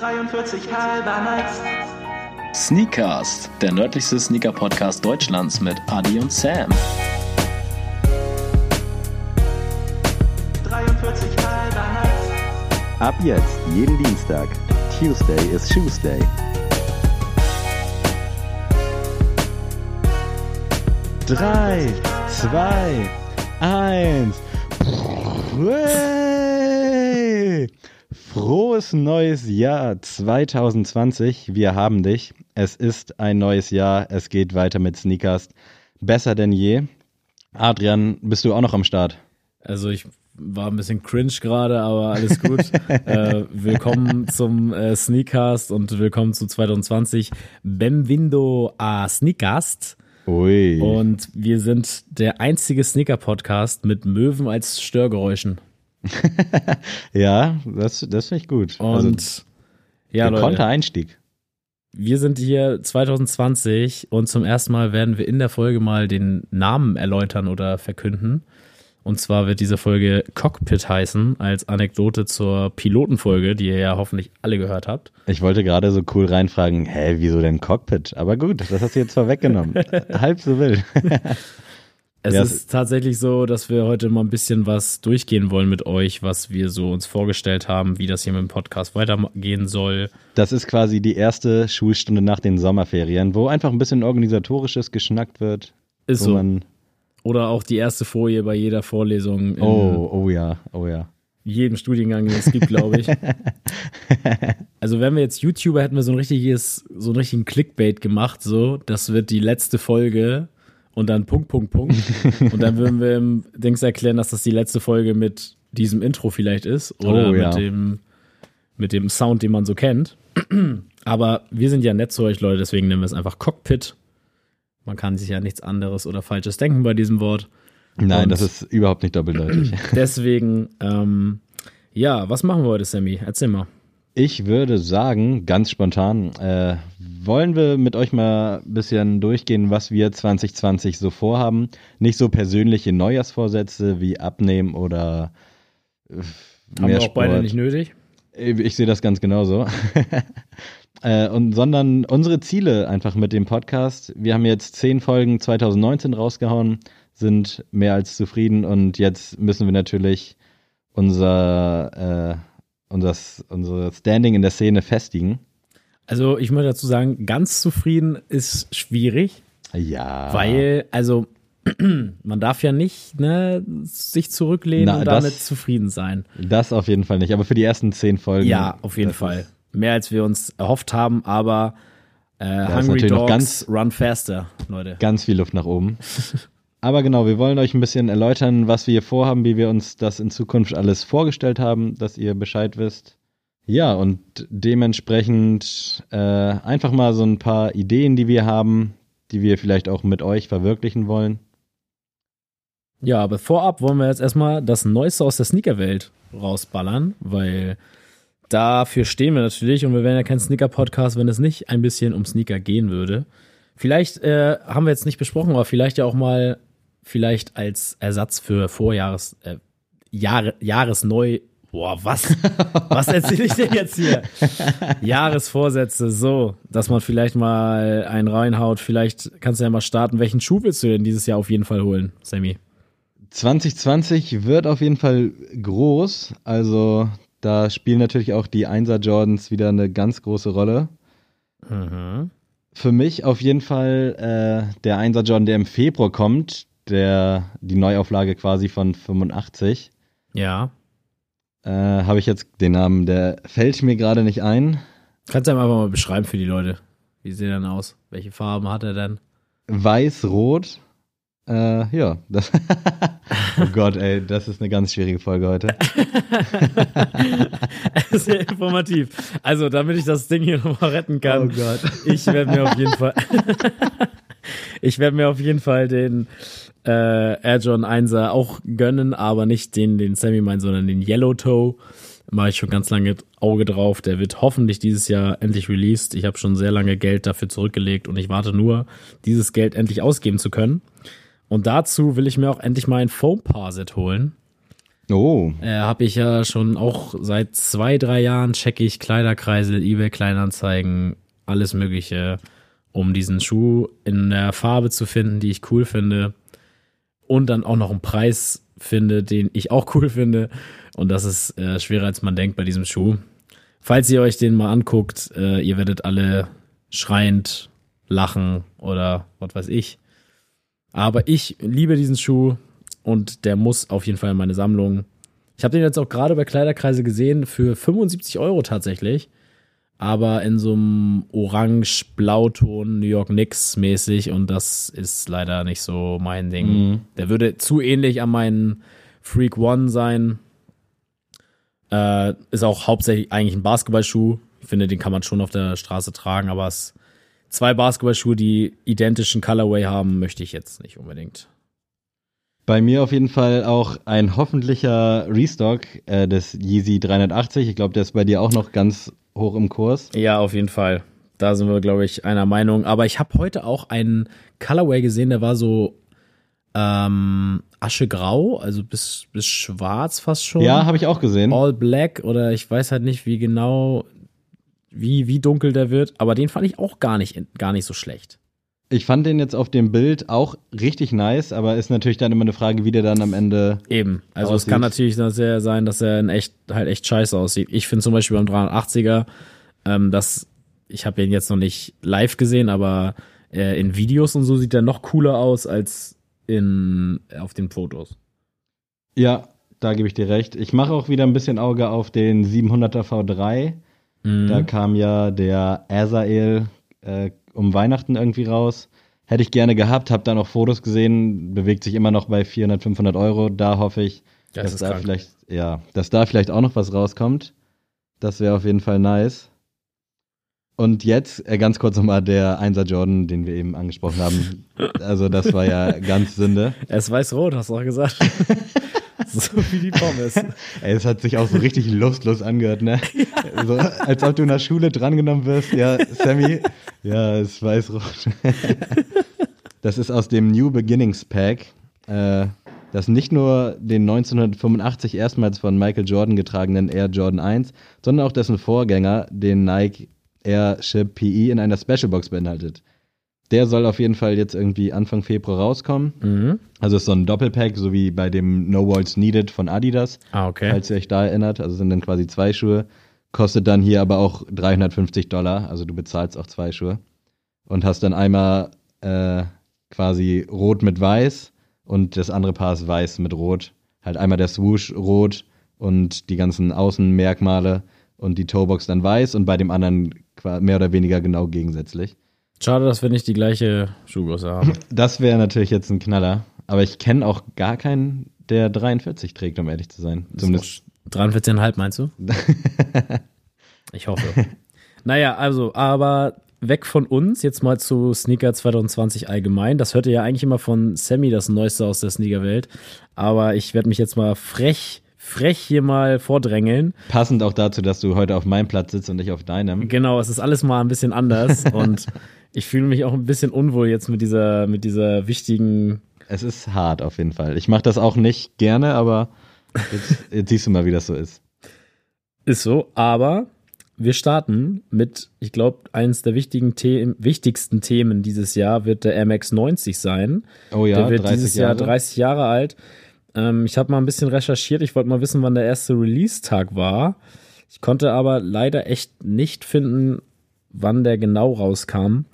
43 halber nice. Sneakcast, der nördlichste Sneaker-Podcast Deutschlands mit Adi und Sam. 43 halber nice. Ab jetzt, jeden Dienstag. Tuesday is Tuesday. Drei, zwei, eins. Frohes neues Jahr 2020. Wir haben dich. Es ist ein neues Jahr. Es geht weiter mit Sneakers. Besser denn je. Adrian, bist du auch noch am Start? Also ich war ein bisschen cringe gerade, aber alles gut. äh, willkommen zum äh, Sneakcast und willkommen zu 2020. Benvindo a Sneakcast. Ui. Und wir sind der einzige Sneaker-Podcast mit Möwen als Störgeräuschen. ja, das, das finde ich gut. Und also, ja, Leute, Kontereinstieg. wir sind hier 2020 und zum ersten Mal werden wir in der Folge mal den Namen erläutern oder verkünden. Und zwar wird diese Folge Cockpit heißen, als Anekdote zur Pilotenfolge, die ihr ja hoffentlich alle gehört habt. Ich wollte gerade so cool reinfragen, hä, wieso denn Cockpit? Aber gut, das hast du jetzt vorweggenommen. Halb so wild. Es Ja, ist tatsächlich so, dass wir heute mal ein bisschen was durchgehen wollen mit euch, was wir so uns vorgestellt haben, wie das hier mit dem Podcast weitergehen soll. Das ist quasi die erste Schulstunde nach den Sommerferien, wo einfach ein bisschen organisatorisches geschnackt wird. Ist so. Oder auch die erste Folie bei jeder Vorlesung in oh, oh ja, oh ja. jedem Studiengang, den es gibt, glaube ich. Also wenn wir jetzt YouTuber hätten wir so ein richtiges, so einen richtigen Clickbait gemacht, so, das wird die letzte Folge und dann Punkt, Punkt, Punkt. Und dann würden wir im Dings erklären, dass das die letzte Folge mit diesem Intro vielleicht ist oder Oh, ja. mit dem, mit dem Sound, den man so kennt. Aber wir sind ja nett zu euch, Leute, deswegen nennen wir es einfach Cockpit. Man kann sich ja nichts anderes oder Falsches denken bei diesem Wort. Nein, Und- das ist überhaupt nicht doppeldeutig. Deswegen, ähm, ja, was machen wir heute, Sammy? Erzähl mal. Ich würde sagen, ganz spontan, äh, wollen wir mit euch mal ein bisschen durchgehen, was wir 2020 so vorhaben. Nicht so persönliche Neujahrsvorsätze wie abnehmen oder äh, Haben wir auch beide Sport. nicht nötig. Ich sehe das ganz genauso. äh, und, sondern unsere Ziele einfach mit dem Podcast. Wir haben jetzt zehn Folgen 2019 rausgehauen, sind mehr als zufrieden und jetzt müssen wir natürlich unser, äh, unser, unser Standing in der Szene festigen. Also ich möchte dazu sagen, ganz zufrieden ist schwierig, Ja. weil, also man darf ja nicht ne, sich zurücklehnen Na, und das- damit zufrieden sein. Das auf jeden Fall nicht, aber für die ersten zehn Folgen. Ja, auf jeden das Fall. Mehr als wir uns erhofft haben, aber äh, Hungry Dogs ganz- run faster, Leute. Ganz viel Luft nach oben. Aber genau, wir wollen euch ein bisschen erläutern, was wir hier vorhaben, wie wir uns das in Zukunft alles vorgestellt haben, dass ihr Bescheid wisst. Ja, und dementsprechend äh, einfach mal so ein paar Ideen, die wir haben, die wir vielleicht auch mit euch verwirklichen wollen. Ja, aber vorab wollen wir jetzt erstmal das Neueste aus der Sneakerwelt rausballern, weil dafür stehen wir natürlich und wir wären ja kein Sneaker-Podcast, wenn es nicht ein bisschen um Sneaker gehen würde. Vielleicht äh, haben wir jetzt nicht besprochen, aber vielleicht ja auch mal, vielleicht als Ersatz für Vorjahres, äh, Jahre, Jahresneu, boah, was? was erzähle ich denn jetzt hier? Jahresvorsätze, so, dass man vielleicht mal einen reinhaut. Vielleicht kannst du ja mal starten. Welchen Schuh willst du denn dieses Jahr auf jeden Fall holen, Sammy? 2020 wird auf jeden Fall groß, also da spielen natürlich auch die 1er Jordans wieder eine ganz große Rolle. Mhm. Für mich auf jeden Fall äh, der 1er Jordan, der im Februar kommt, der die Neuauflage quasi von 85. Ja. Äh, Habe ich jetzt den Namen, der fällt mir gerade nicht ein. Kannst du einfach mal beschreiben für die Leute. Wie sieht er denn aus? Welche Farben hat er denn? Weiß-Rot. Äh, ja, das oh Gott, ey, das ist eine ganz schwierige Folge heute. Sehr informativ. Also, damit ich das Ding hier nochmal retten kann, Oh Gott. ich werde mir auf jeden Fall, ich werde mir auf jeden Fall den äh, Air John 1er auch gönnen, aber nicht den, den Sammy meint, sondern den Yellow Toe. Mache ich schon ganz lange Auge drauf. Der wird hoffentlich dieses Jahr endlich released. Ich habe schon sehr lange Geld dafür zurückgelegt und ich warte nur, dieses Geld endlich ausgeben zu können. Und dazu will ich mir auch endlich mal ein Foam Parset holen. Oh, Äh, habe ich ja schon auch seit zwei, drei Jahren checke ich Kleiderkreisel, eBay Kleinanzeigen, alles Mögliche, um diesen Schuh in der Farbe zu finden, die ich cool finde und dann auch noch einen Preis finde, den ich auch cool finde. Und das ist äh, schwerer als man denkt bei diesem Schuh. Falls ihr euch den mal anguckt, äh, ihr werdet alle schreiend lachen oder was weiß ich. Aber ich liebe diesen Schuh und der muss auf jeden Fall in meine Sammlung. Ich habe den jetzt auch gerade bei Kleiderkreise gesehen für 75 Euro tatsächlich. Aber in so einem orange-blauton New York Knicks mäßig und das ist leider nicht so mein Ding. Mhm. Der würde zu ähnlich an meinen Freak One sein. Äh, ist auch hauptsächlich eigentlich ein Basketballschuh. Ich finde, den kann man schon auf der Straße tragen, aber es zwei Basketballschuhe, die identischen Colorway haben, möchte ich jetzt nicht unbedingt. Bei mir auf jeden Fall auch ein hoffentlicher Restock äh, des Yeezy 380. Ich glaube, der ist bei dir auch noch ganz hoch im Kurs. Ja, auf jeden Fall. Da sind wir, glaube ich, einer Meinung. Aber ich habe heute auch einen Colorway gesehen, der war so ähm, aschegrau, also bis, bis schwarz fast schon. Ja, habe ich auch gesehen. All Black oder ich weiß halt nicht, wie genau, wie, wie dunkel der wird. Aber den fand ich auch gar nicht, gar nicht so schlecht. Ich fand den jetzt auf dem Bild auch richtig nice, aber ist natürlich dann immer eine Frage, wie der dann am Ende. Eben. Also Aussieht. es kann natürlich sehr sein, dass er in echt halt echt scheiße aussieht. Ich finde zum Beispiel beim 380er, ähm, dass ich habe ihn jetzt noch nicht live gesehen, aber äh, in Videos und so sieht er noch cooler aus als in auf den Fotos. Ja, da gebe ich dir recht. Ich mache auch wieder ein bisschen Auge auf den 700er V3. Mhm. Da kam ja der Azael äh, um Weihnachten irgendwie raus. Hätte ich gerne gehabt, habe da noch Fotos gesehen, bewegt sich immer noch bei 400, 500 Euro. Da hoffe ich, Das dass da krank. vielleicht, ja, dass da vielleicht auch noch was rauskommt. Das wäre auf jeden Fall nice. Und jetzt äh, ganz kurz nochmal der 1er Jordan, den wir eben angesprochen haben. Also das war ja ganz Sünde. Er ist weiß-rot, hast du auch gesagt. so wie die Pommes. Ey, es hat sich auch so richtig lustlos angehört, ne? So, als ob du in der Schule drangenommen wirst. Ja, Sammy, ja, es weiß rot. Das ist aus dem New Beginnings Pack, äh, das nicht nur den 1985 erstmals von Michael Jordan getragenen Air Jordan 1, sondern auch dessen Vorgänger, den Nike Airship PE, in einer Specialbox beinhaltet. Der soll auf jeden Fall jetzt irgendwie Anfang Februar rauskommen. Mhm. Also ist so ein Doppelpack, so wie bei dem No Walls Needed von Adidas Ah, okay. falls ihr euch da erinnert. Also sind dann quasi zwei Schuhe. Kostet dann hier aber auch 350 Dollar. Also du bezahlst auch zwei Schuhe. Und hast dann einmal äh, quasi rot mit weiß und das andere Paar ist weiß mit rot. Halt einmal der Swoosh rot und die ganzen Außenmerkmale und die Toebox dann weiß und bei dem anderen mehr oder weniger genau gegensätzlich. Schade, dass wir nicht die gleiche Schuhgröße haben. Das wäre natürlich jetzt ein Knaller. Aber ich kenne auch gar keinen, der 43 trägt, um ehrlich zu sein. Zumindest 43,5 meinst du? ich hoffe. Naja, also, aber weg von uns, jetzt mal zu Sneaker 2020 allgemein. Das hörte ja eigentlich immer von Sammy, das Neueste aus der Sneakerwelt. Aber ich werde mich jetzt mal frech, frech hier mal vordrängeln. Passend auch dazu, dass du heute auf meinem Platz sitzt und nicht auf deinem. Genau, es ist alles mal ein bisschen anders und ich fühle mich auch ein bisschen unwohl jetzt mit dieser, mit dieser wichtigen Es ist hart auf jeden Fall. Ich mache das auch nicht gerne, aber jetzt, jetzt siehst du mal, wie das so ist. Ist so, aber wir starten mit, ich glaube, eines der wichtigen The wichtigsten Themen dieses Jahr wird der MX90 sein. Oh ja, der wird 30 dieses Jahre. Jahr 30 Jahre alt. Ähm, ich habe mal ein bisschen recherchiert. Ich wollte mal wissen, wann der erste Release-Tag war. Ich konnte aber leider echt nicht finden, wann der genau rauskam.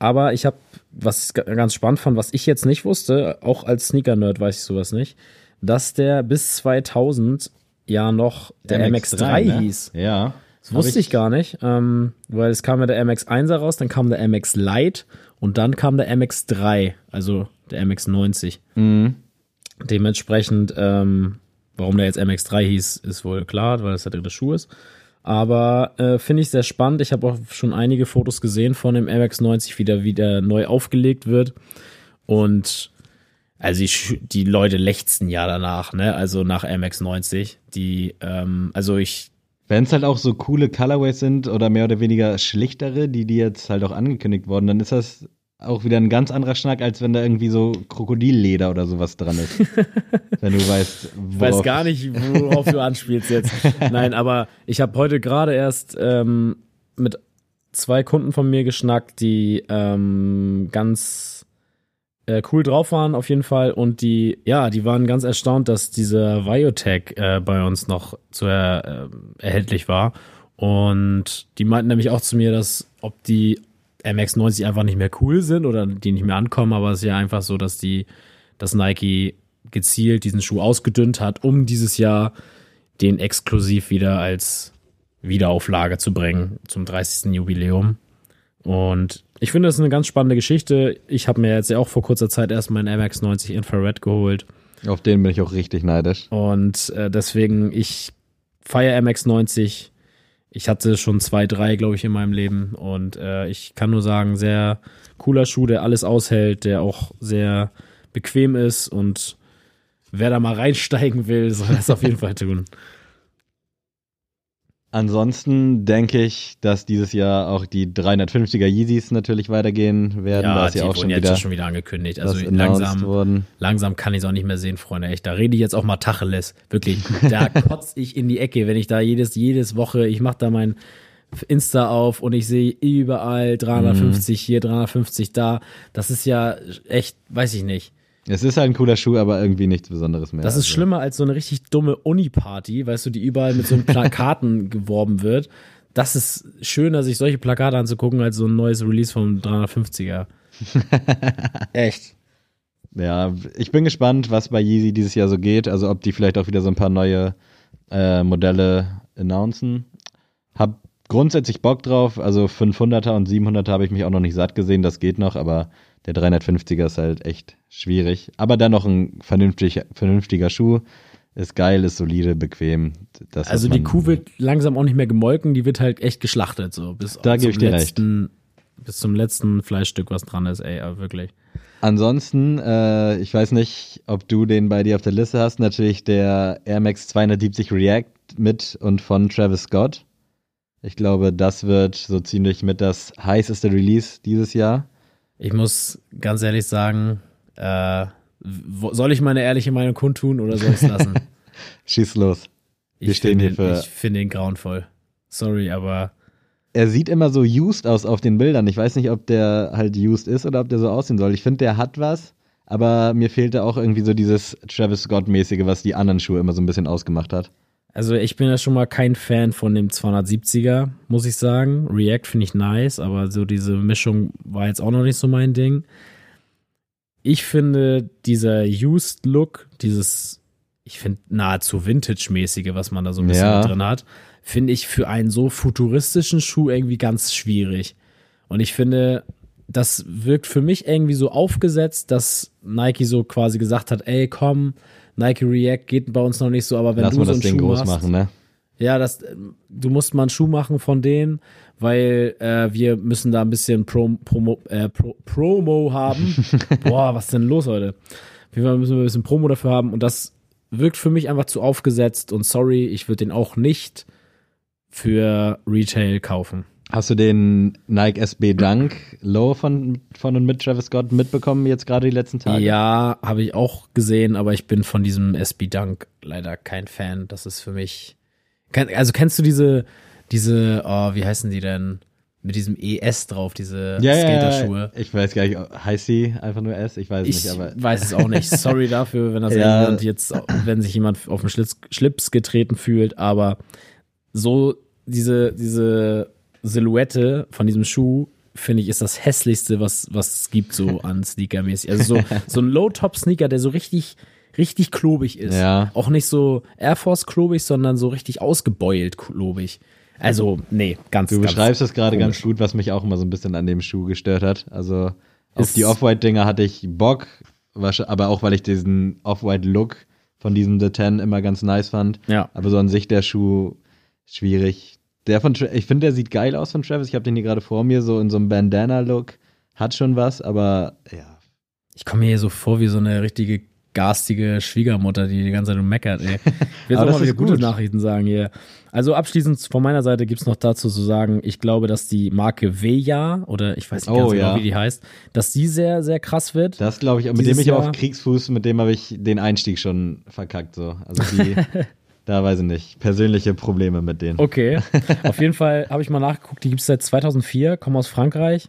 Aber ich habe, was ich ga- ganz spannend fand, was ich jetzt nicht wusste, auch als Sneaker-Nerd weiß ich sowas nicht, dass der bis 2000 ja noch der, MX3, ne? hieß. Ja. Das wusste ich, gar nicht, ähm, weil es kam ja der MX1er raus, dann kam der MX Lite und dann kam der MX3, also der MX90. Mhm. Dementsprechend, ähm, warum der jetzt MX3 hieß, ist wohl klar, weil das der dritte Schuh ist. Aber äh, finde ich sehr spannend. Ich habe auch schon einige Fotos gesehen von dem MX90, wie der wieder neu aufgelegt wird. Und also Schu- die Leute lechzen ja danach, ne? Also nach MX90. Die, ähm, also ich Wenn es halt auch so coole Colorways sind oder mehr oder weniger schlichtere, die die jetzt halt auch angekündigt wurden, dann ist das auch wieder ein ganz anderer Schnack, als wenn da irgendwie so Krokodilleder oder sowas dran ist. wenn du weißt, Ich weiß gar nicht, worauf du anspielst jetzt. Nein, aber ich habe heute gerade erst ähm, mit zwei Kunden von mir geschnackt, die ähm, ganz äh, cool drauf waren auf jeden Fall und die, ja, die waren ganz erstaunt, dass dieser Biotech äh, bei uns noch zu er, äh, erhältlich war und die meinten nämlich auch zu mir, dass ob die MX90 einfach nicht mehr cool sind oder die nicht mehr ankommen, aber es ist ja einfach so, dass die, dass Nike gezielt diesen Schuh ausgedünnt hat, um dieses Jahr den exklusiv wieder als Wiederauflage zu bringen zum 30. Jubiläum. Und ich finde, das ist eine ganz spannende Geschichte. Ich habe mir jetzt ja auch vor kurzer Zeit erst meinen MX90 Infrared geholt. Auf den bin ich auch richtig neidisch. Und äh, deswegen, ich feiere MX90 ich hatte schon zwei, drei, glaube ich, in meinem Leben. Und äh, ich kann nur sagen, sehr cooler Schuh, der alles aushält, der auch sehr bequem ist. Und wer da mal reinsteigen will, soll das auf jeden Fall tun. Ansonsten denke ich, dass dieses Jahr auch die 350er Yeezys natürlich weitergehen werden. Ja, da ist die ja auch wurden schon jetzt wieder schon wieder angekündigt. Also langsam, worden. langsam kann ich es auch nicht mehr sehen, Freunde. Echt, da rede ich jetzt auch mal Tacheles. Wirklich, da kotze ich in die Ecke, wenn ich da jedes, jedes Woche, ich mache da mein Insta auf und ich sehe überall 350 hier, 350 da. Das ist ja echt, weiß ich nicht. Es ist halt ein cooler Schuh, aber irgendwie nichts Besonderes mehr. Das ist Also, schlimmer als so eine richtig dumme Uni-Party, weißt du, die überall mit so einem Plakaten geworben wird. Das ist schöner, sich solche Plakate anzugucken, als so ein neues Release vom 350er. Echt. Ja, ich bin gespannt, was bei Yeezy dieses Jahr so geht. Also ob die vielleicht auch wieder so ein paar neue äh, Modelle announcen. Hab grundsätzlich Bock drauf. Also 500er und 700er habe ich mich auch noch nicht satt gesehen. Das geht noch, aber der 350er ist halt echt schwierig. Aber dennoch ein vernünftig, vernünftiger Schuh. Ist geil, ist solide, bequem. Das Also die Kuh wird langsam auch nicht mehr gemolken, die wird halt echt geschlachtet, so bis Da zum geb ich dir letzten, bis zum letzten Fleischstück, was dran ist, ey, aber wirklich. Ansonsten, äh, ich weiß nicht, ob du den bei dir auf der Liste hast. Natürlich der Air Max 270 React mit und von Travis Scott. Ich glaube, das wird so ziemlich mit das heißeste Release dieses Jahr. Ich muss ganz ehrlich sagen, äh, soll ich meine ehrliche Meinung kundtun oder soll ich es lassen? Schieß los. Wir ich stehen hier für- Ich finde ihn grauenvoll. Sorry, aber Er sieht immer so used aus auf den Bildern. Ich weiß nicht, ob der halt used ist oder ob der so aussehen soll. Ich finde, der hat was, aber mir fehlte auch irgendwie so dieses Travis Scott-mäßige, was die anderen Schuhe immer so ein bisschen ausgemacht hat. Also ich bin ja schon mal kein Fan von dem 270er, muss ich sagen. React finde ich nice, aber so diese Mischung war jetzt auch noch nicht so mein Ding. Ich finde dieser Used Look, dieses, ich finde nahezu Vintage-mäßige, was man da so ein bisschen Ja. drin hat, finde ich für einen so futuristischen Schuh irgendwie ganz schwierig. Und ich finde, das wirkt für mich irgendwie so aufgesetzt, dass Nike so quasi gesagt hat, ey, komm, Nike React geht bei uns noch nicht so, aber wenn Lass du so das einen Ding Schuh groß machst, machen, ne? ja, das, du musst mal einen Schuh machen von denen, weil äh, wir müssen da ein bisschen Pro, Promo, äh, Pro, Promo haben. Boah, was ist denn los heute? Auf jeden Fall müssen wir ein bisschen Promo dafür haben und das wirkt für mich einfach zu aufgesetzt und sorry, ich würde den auch nicht für Retail kaufen. Hast du den Nike SB Dunk Low von, von und mit Travis Scott mitbekommen jetzt gerade die letzten Tage? Ja, habe ich auch gesehen, aber ich bin von diesem SB Dunk leider kein Fan. Das ist für mich. Also kennst du diese, diese, oh, wie heißen die denn? Mit diesem ES drauf, diese ja, Skaterschuhe. ja. Ich weiß gar nicht, heißt sie einfach nur S? Ich weiß Ich nicht, aber weiß es auch nicht. Sorry dafür, wenn das Ja. jemand jetzt, wenn sich jemand auf den Schlips, Schlips getreten fühlt, aber so diese, diese Silhouette von diesem Schuh, finde ich, ist das hässlichste, was, was es gibt, so an Sneaker-mäßig. Also so, so ein Low-Top-Sneaker, der so richtig, richtig klobig ist. Ja. Auch nicht so Air Force klobig, sondern so richtig ausgebeult klobig. Also, nee, ganz, du beschreibst es gerade ganz gut, was mich auch immer so ein bisschen an dem Schuh gestört hat. Also auf Ist- die Off-White-Dinger hatte ich Bock, aber auch weil ich diesen Off-White-Look von diesem The Ten immer ganz nice fand. Ja. Aber so an sich der Schuh schwierig. Der von, ich finde, der sieht geil aus von Travis. Ich habe den hier gerade vor mir, so in so einem Bandana-Look. Hat schon was, aber ja. Ich komme mir hier so vor wie so eine richtige garstige Schwiegermutter, die die ganze Zeit nur meckert, ey. Ich will auch mal wieder gute gut. Nachrichten sagen hier. Also abschließend von meiner Seite gibt's noch dazu zu sagen, ich glaube, dass die Marke Veja, oder ich weiß nicht ganz Oh, genau, ja. wie die heißt, dass die sehr, sehr krass wird. Das glaube ich, mit dem ich Jahr- auf Kriegsfuß, mit dem habe ich den Einstieg schon verkackt. So. Also die, da weiß ich nicht. Persönliche Probleme mit denen. Okay. Auf jeden Fall habe ich mal nachgeguckt, die gibt es seit 2004, kommen aus Frankreich,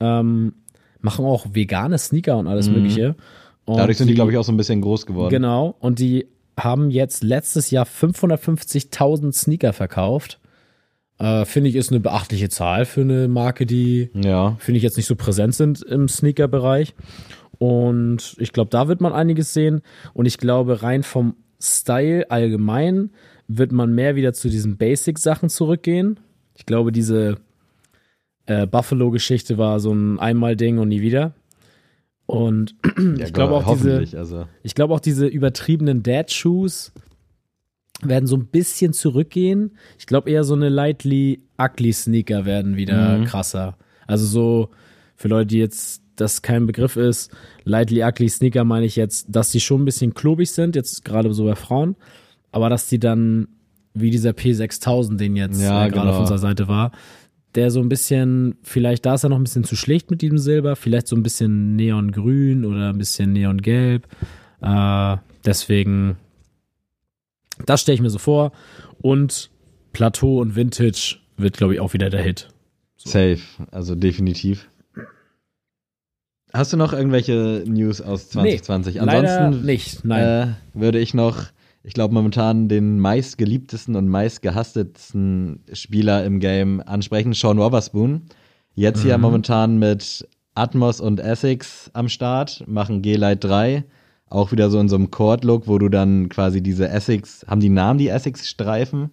ähm, machen auch vegane Sneaker und alles Mögliche. Und Mhm. Dadurch sind die, glaube ich, auch so ein bisschen groß geworden. Genau. Und die haben jetzt letztes Jahr 550.000 Sneaker verkauft. Äh, Finde ich, ist eine beachtliche Zahl für eine Marke, die Ja. finde ich jetzt nicht so präsent sind im Sneaker-Bereich. Und ich glaube, da wird man einiges sehen. Und ich glaube, rein vom Style allgemein wird man mehr wieder zu diesen Basic-Sachen zurückgehen. Ich glaube, diese äh, Buffalo-Geschichte war so ein Einmal-Ding und nie wieder. Und ja ich glaube auch diese, Also. ich glaube auch diese übertriebenen Dad-Shoes werden so ein bisschen zurückgehen. Ich glaube eher so eine lightly ugly Sneaker werden wieder Mhm. krasser. Also so für Leute, die jetzt das kein Begriff ist, lightly ugly Sneaker meine ich jetzt, dass die schon ein bisschen klobig sind, jetzt gerade so bei Frauen, aber dass die dann wie dieser P6000, den jetzt Ja, äh, gerade genau. auf unserer Seite war, der so ein bisschen, vielleicht da ist er noch ein bisschen zu schlicht mit diesem Silber, vielleicht so ein bisschen neongrün oder ein bisschen neongelb. Äh, deswegen, das stelle ich mir so vor. Und Plateau und Vintage wird, glaube ich, auch wieder der Hit. Safe, also definitiv. Hast du noch irgendwelche News aus 2020? Leider Ansonsten nicht, nein. äh, würde ich noch, ich glaube, momentan den meistgeliebtesten und meistgehasstesten Spieler im Game ansprechen, Sean Wotherspoon. Jetzt hier Mhm. momentan mit Atmos und Essex am Start, machen G-Lite 3. Auch wieder so in so einem Chord-Look, wo du dann quasi diese Essex, haben die Namen die Essex-Streifen?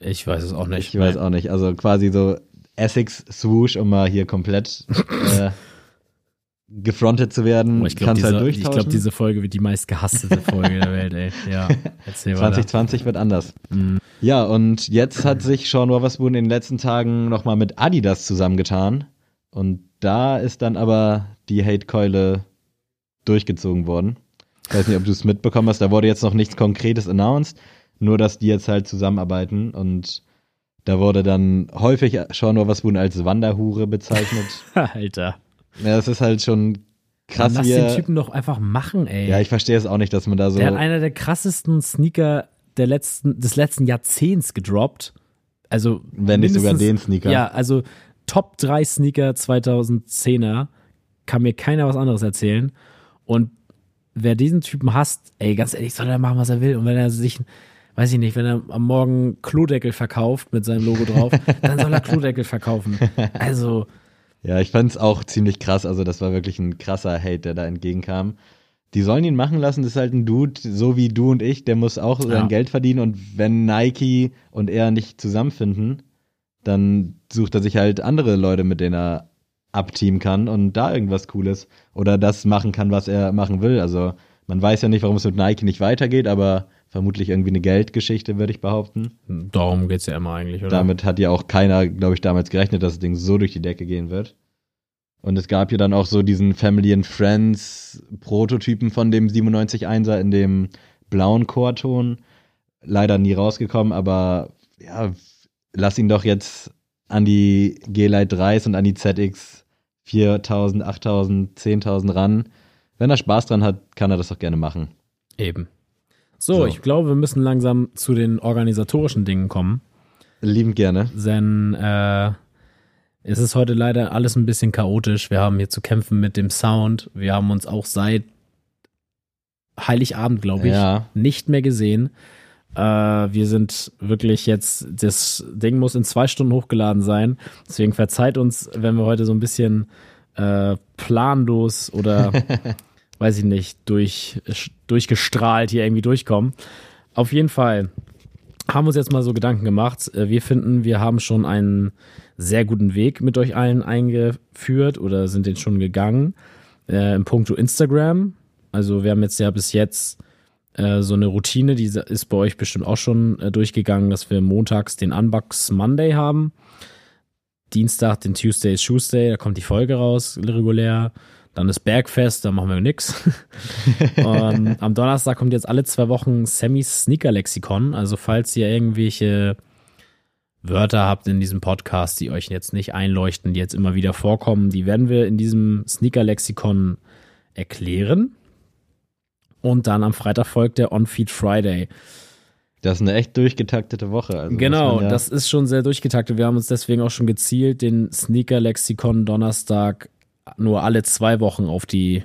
ich weiß es auch nicht. Ich weiß auch nicht. Also quasi so Essex Swoosh, um mal hier komplett äh, gefrontet zu werden. Oh, ich glaube, Kannst diese, halt ich glaub, durchtauschen. diese Folge wird die meistgehasstete Folge der Welt, ey. Ja, erzähl weiter. 2020 wird anders. Mhm. Ja, und jetzt hat sich Sean Wotherspoon in den letzten Tagen nochmal mit Adidas zusammengetan. Und da ist dann aber die Hate-Keule durchgezogen worden. Ich weiß nicht, ob du es mitbekommen hast. Da wurde jetzt noch nichts Konkretes announced. Nur, dass die jetzt halt zusammenarbeiten. Und da wurde dann häufig Sean Wotherspoon als Wanderhure bezeichnet. Alter. Ja, das ist halt schon krass, Lass den Typen doch einfach machen, ey. Ja, ich verstehe es auch nicht, dass man da so. Der hat einer der krassesten Sneaker der letzten, des letzten Jahrzehnts gedroppt. Also Wenn nicht sogar den Sneaker. Ja, also Top 3 Sneaker 2010er kann mir keiner was anderes erzählen. Und wer diesen Typen hasst, ey, ganz ehrlich, soll er machen, was er will. Und wenn er sich, weiß ich nicht, wenn er am Morgen Klodeckel verkauft mit seinem Logo drauf, dann soll er Klodeckel verkaufen. Also, Ja, ich fand's auch ziemlich krass. Also, das war wirklich ein krasser Hate, der da entgegenkam. Die sollen ihn machen lassen, das ist halt ein Dude, so wie du und ich, der muss auch sein Ja. Geld verdienen und wenn Nike und er nicht zusammenfinden, dann sucht er sich halt andere Leute, mit denen er abteamen kann und da irgendwas Cooles oder das machen kann, was er machen will. Also man weiß ja nicht, warum es mit Nike nicht weitergeht, aber vermutlich irgendwie eine Geldgeschichte, würde ich behaupten. darum geht's ja immer eigentlich, oder? Damit hat ja auch keiner, glaube ich, damals gerechnet, dass das Ding so durch die Decke gehen wird. Und es gab ja dann auch so diesen Family and Friends Prototypen von dem 97.1er in dem blauen Chorton. Leider nie rausgekommen, aber ja, lass ihn doch jetzt an die G-Lite 3s und an die ZX 4000, 8000, 10.000 ran. Wenn er Spaß dran hat, kann er das doch gerne machen. Eben. So, So. ich glaube, wir müssen langsam zu den organisatorischen Dingen kommen. Liebend gerne. Denn äh, es ist heute leider alles ein bisschen chaotisch. Wir haben hier zu kämpfen mit dem Sound. Wir haben uns auch seit Heiligabend, glaube ich, Ja. nicht mehr gesehen. Äh, wir sind wirklich jetzt, das Ding muss in zwei Stunden hochgeladen sein. Deswegen verzeiht uns, wenn wir heute so ein bisschen äh, planlos oder weiß ich nicht, durch, durchgestrahlt hier irgendwie durchkommen. Auf jeden Fall haben wir uns jetzt mal so Gedanken gemacht. Äh, Wir finden, wir haben schon einen sehr guten Weg mit euch allen eingeführt oder sind den schon gegangen. Äh, Im Punkto Instagram. Also wir haben jetzt ja bis jetzt äh, so eine Routine, die ist bei euch bestimmt auch schon äh, durchgegangen, dass wir montags den Unbox Monday haben. Dienstag den Tuesday is Tuesday, da kommt die Folge raus, regulär. Dann ist Bergfest, da machen wir nix. Und am Donnerstag kommt jetzt alle zwei Wochen Sammys Sneaker-Lexikon. Also falls ihr irgendwelche Wörter habt in diesem Podcast, die euch jetzt nicht einleuchten, die jetzt immer wieder vorkommen, die werden wir in diesem Sneaker-Lexikon erklären. Und dann am Freitag folgt der On-Feed Friday. Das ist eine echt durchgetaktete Woche. Also genau, ja- das ist schon sehr durchgetaktet. Wir haben uns deswegen auch schon gezielt den Sneaker-Lexikon Donnerstag nur alle zwei Wochen auf die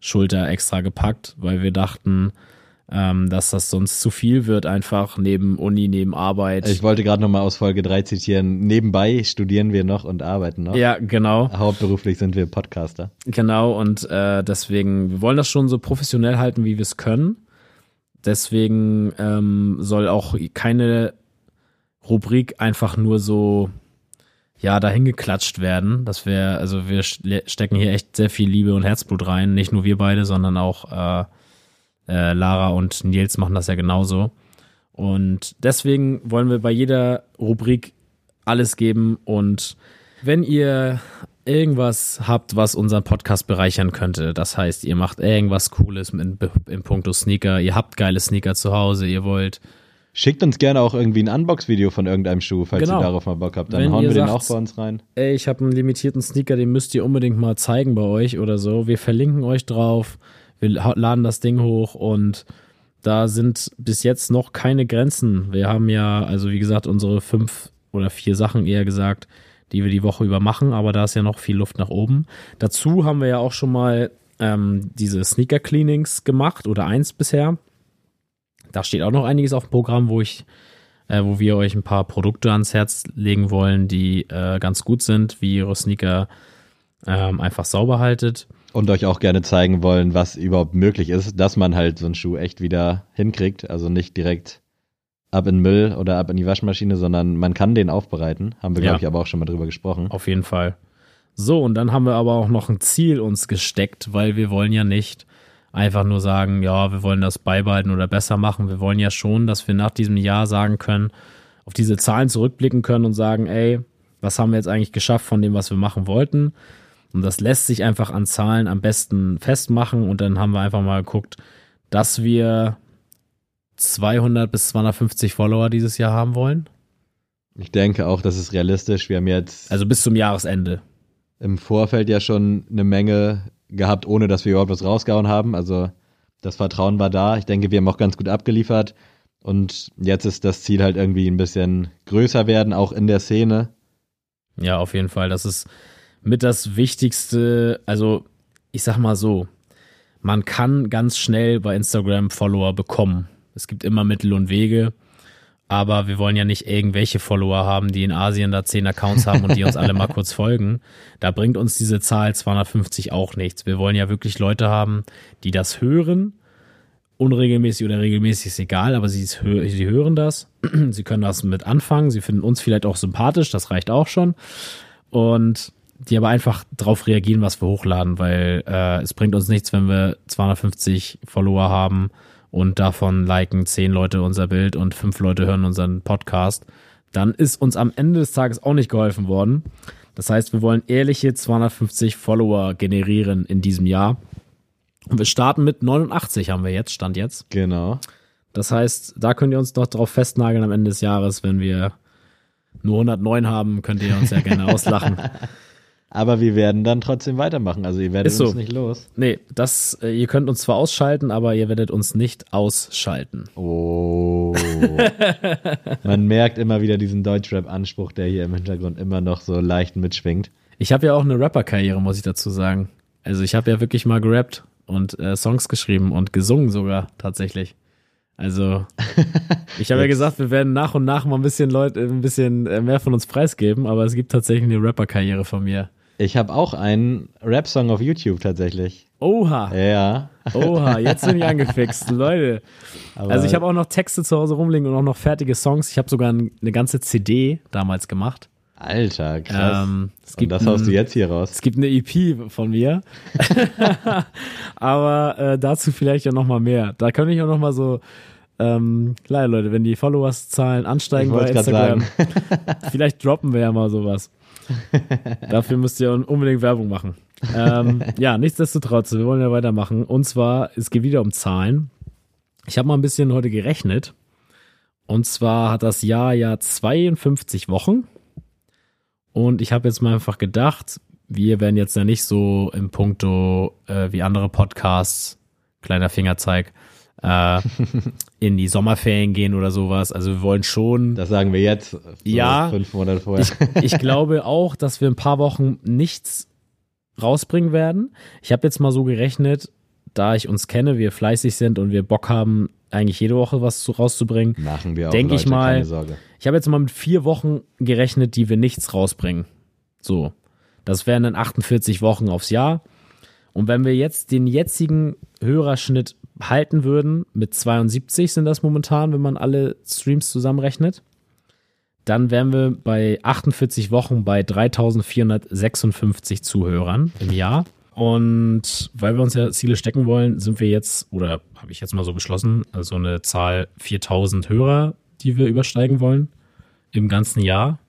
Schulter extra gepackt, weil wir dachten, ähm, dass das sonst zu viel wird, einfach neben Uni, neben Arbeit. Ich wollte gerade nochmal aus Folge 3 zitieren. Nebenbei studieren wir noch und arbeiten noch. ja, genau. Hauptberuflich sind wir Podcaster. Genau, und äh, deswegen, wir wollen das schon so professionell halten, wie wir es können. Deswegen ähm, soll auch keine Rubrik einfach nur so, ja, dahin geklatscht werden. Das wäre, also wir ste- stecken hier echt sehr viel Liebe und Herzblut rein. Nicht nur wir beide, sondern auch äh, äh, Lara und Nils machen das ja genauso. Und deswegen wollen wir bei jeder Rubrik alles geben. Und wenn ihr irgendwas habt, was unseren Podcast bereichern könnte, das heißt, ihr macht irgendwas Cooles in, in puncto Sneaker, ihr habt geile Sneaker zu Hause, ihr wollt Schickt uns gerne auch irgendwie ein Unbox-Video von irgendeinem Schuh, falls Genau. ihr darauf mal Bock habt. Dann Wenn hauen wir den sagt- auch bei uns rein. ey, ich habe einen limitierten Sneaker, den müsst ihr unbedingt mal zeigen bei euch oder so. Wir verlinken euch drauf, wir laden das Ding hoch und da sind bis jetzt noch keine Grenzen. Wir haben ja, also wie gesagt, unsere fünf oder vier Sachen eher gesagt, die wir die Woche über machen, aber da ist ja noch viel Luft nach oben. Dazu haben wir ja auch schon mal ähm, diese Sneaker-Cleanings gemacht oder eins bisher. Da steht auch noch einiges auf dem Programm, wo ich äh, wo wir euch ein paar Produkte ans Herz legen wollen, die äh, ganz gut sind, wie ihr eure Sneaker ähm, einfach sauber haltet. Und euch auch gerne zeigen wollen, was überhaupt möglich ist, dass man halt so einen Schuh echt wieder hinkriegt. Also nicht direkt ab in den Müll oder ab in die Waschmaschine, sondern man kann den aufbereiten. Haben wir, Ja. glaube ich, aber auch schon mal drüber gesprochen. Auf jeden Fall. So, und dann haben wir aber auch noch ein Ziel uns gesteckt, weil wir wollen ja nicht einfach nur sagen, ja, wir wollen das beibehalten oder besser machen. Wir wollen ja schon, dass wir nach diesem Jahr sagen können, auf diese Zahlen zurückblicken können und sagen, ey, was haben wir jetzt eigentlich geschafft von dem, was wir machen wollten? Und das lässt sich einfach an Zahlen am besten festmachen. Und dann haben wir einfach mal geguckt, dass wir 200 bis 250 Follower dieses Jahr haben wollen. Ich denke auch, das ist realistisch. Wir haben jetzt Also bis zum Jahresende. im Vorfeld ja schon eine Menge gehabt, ohne dass wir überhaupt was rausgehauen haben. Also das Vertrauen war da. Ich denke, wir haben auch ganz gut abgeliefert. Und jetzt ist das Ziel halt irgendwie ein bisschen größer werden, auch in der Szene. Ja, auf jeden Fall. Das ist mit das Wichtigste. Also, ich sag mal so, man kann ganz schnell bei Instagram Follower bekommen. Es gibt immer Mittel und Wege. Aber wir wollen ja nicht irgendwelche Follower haben, die in Asien da zehn Accounts haben und die uns alle mal kurz folgen. Da bringt uns diese Zahl 250 auch nichts. Wir wollen ja wirklich Leute haben, die das hören. Unregelmäßig oder regelmäßig ist egal, aber sie, hö- sie hören das. sie können das mit anfangen. Sie finden uns vielleicht auch sympathisch. Das reicht auch schon. Und die aber einfach drauf reagieren, was wir hochladen, weil äh, es bringt uns nichts, wenn wir 250 Follower haben und davon liken 10 Leute unser Bild und 5 Leute hören unseren Podcast. Dann ist uns am Ende des Tages auch nicht geholfen worden. Das heißt, wir wollen ehrliche 250 Follower generieren in diesem Jahr. Und wir starten mit 89 haben wir jetzt, Stand jetzt. Genau. Das heißt, da könnt ihr uns doch drauf festnageln am Ende des Jahres, wenn wir nur 109 haben, könnt ihr uns ja gerne auslachen. Aber wir werden dann trotzdem weitermachen. Also ihr werdet so. uns nicht los. Nee, das, äh, ihr könnt uns zwar ausschalten, aber ihr werdet uns nicht ausschalten. Oh. Man merkt immer wieder diesen Deutschrap-Anspruch, der hier im Hintergrund immer noch so leicht mitschwingt. Ich habe ja auch eine Rapper-Karriere, muss ich dazu sagen. Also ich habe ja wirklich mal gerappt und äh, Songs geschrieben und gesungen sogar tatsächlich. Also ich habe ja gesagt, wir werden nach und nach mal ein bisschen Leute, ein bisschen äh, mehr von uns preisgeben, aber es gibt tatsächlich eine Rapper-Karriere von mir. Ich habe auch einen Rap-Song auf YouTube tatsächlich. Oha, Ja. oha, jetzt bin ich angefixt, Leute. Aber Also ich habe auch noch Texte zu Hause rumliegen und auch noch fertige Songs. Ich habe sogar ein- eine ganze CD damals gemacht. Alter, krass. Ähm, Und das haust du ein- jetzt hier raus. Es gibt eine EP von mir. Aber äh, dazu vielleicht ja noch mal mehr. Da könnte ich auch noch mal so Ähm, klar, Leute, wenn die Followers-Zahlen ansteigen Ich bei Instagram, vielleicht droppen wir ja mal sowas. Dafür müsst ihr un- unbedingt Werbung machen. Ähm, ja, nichtsdestotrotz, wir wollen ja weitermachen. Und zwar, es geht wieder um Zahlen. Ich habe mal ein bisschen heute gerechnet. Und zwar hat das Jahr ja 52 Wochen. Und ich habe jetzt mal einfach gedacht, wir werden jetzt ja nicht so im Punkto äh, wie andere Podcasts, kleiner Fingerzeig, äh, in die Sommerferien gehen oder sowas. Also wir wollen schon. Das sagen wir jetzt. so Ja. Fünf Monate vorher. Ich, ich glaube auch, dass wir ein paar Wochen nichts rausbringen werden. Ich habe jetzt mal so gerechnet, da ich uns kenne, wir fleißig sind und wir Bock haben, eigentlich jede Woche was zu, rauszubringen. Machen wir auch. Denk ich mal. Ich habe jetzt mal mit vier Wochen gerechnet, die wir nichts rausbringen. So. Das wären dann 48 Wochen aufs Jahr. Und wenn wir jetzt den jetzigen Hörerschnitt halten würden, mit 72 sind das momentan, wenn man alle Streams zusammenrechnet, dann wären wir bei 48 Wochen bei 3456 Zuhörern im Jahr. Und weil wir uns ja Ziele stecken wollen, sind wir jetzt, oder habe ich jetzt mal so beschlossen, also eine Zahl 4000 Hörer, die wir übersteigen wollen im ganzen Jahr.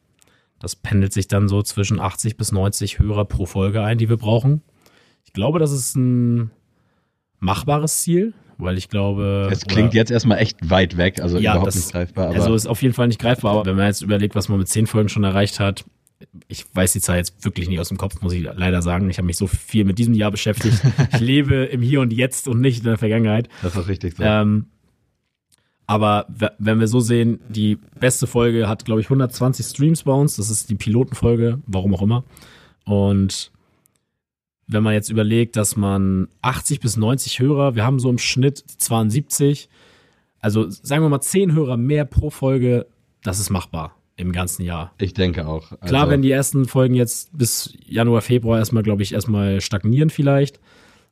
Das pendelt sich dann so zwischen 80 bis 90 Hörer pro Folge ein, die wir brauchen. Ich glaube, das ist ein machbares Ziel, weil ich glaube. Es klingt oder- jetzt erstmal echt weit weg, also Ja, überhaupt das- nicht greifbar. Aber also ist auf jeden Fall nicht greifbar, aber wenn man jetzt überlegt, was man mit zehn Folgen schon erreicht hat, ich weiß die Zahl jetzt wirklich nicht aus dem Kopf, muss ich leider sagen. Ich habe mich so viel mit diesem Jahr beschäftigt. ich lebe im Hier und Jetzt und nicht in der Vergangenheit. das ist richtig so. Ähm, aber wenn wir so sehen, die beste Folge hat, glaube ich, 120 Streams bei uns. Das ist die Pilotenfolge, warum auch immer. Und wenn man jetzt überlegt, dass man 80 bis 90 Hörer, wir haben so im Schnitt 72, also sagen wir mal 10 Hörer mehr pro Folge, das ist machbar im ganzen Jahr. ich denke auch. Also, Klar, wenn die ersten Folgen jetzt bis Januar, Februar erstmal, glaube ich, erstmal stagnieren vielleicht.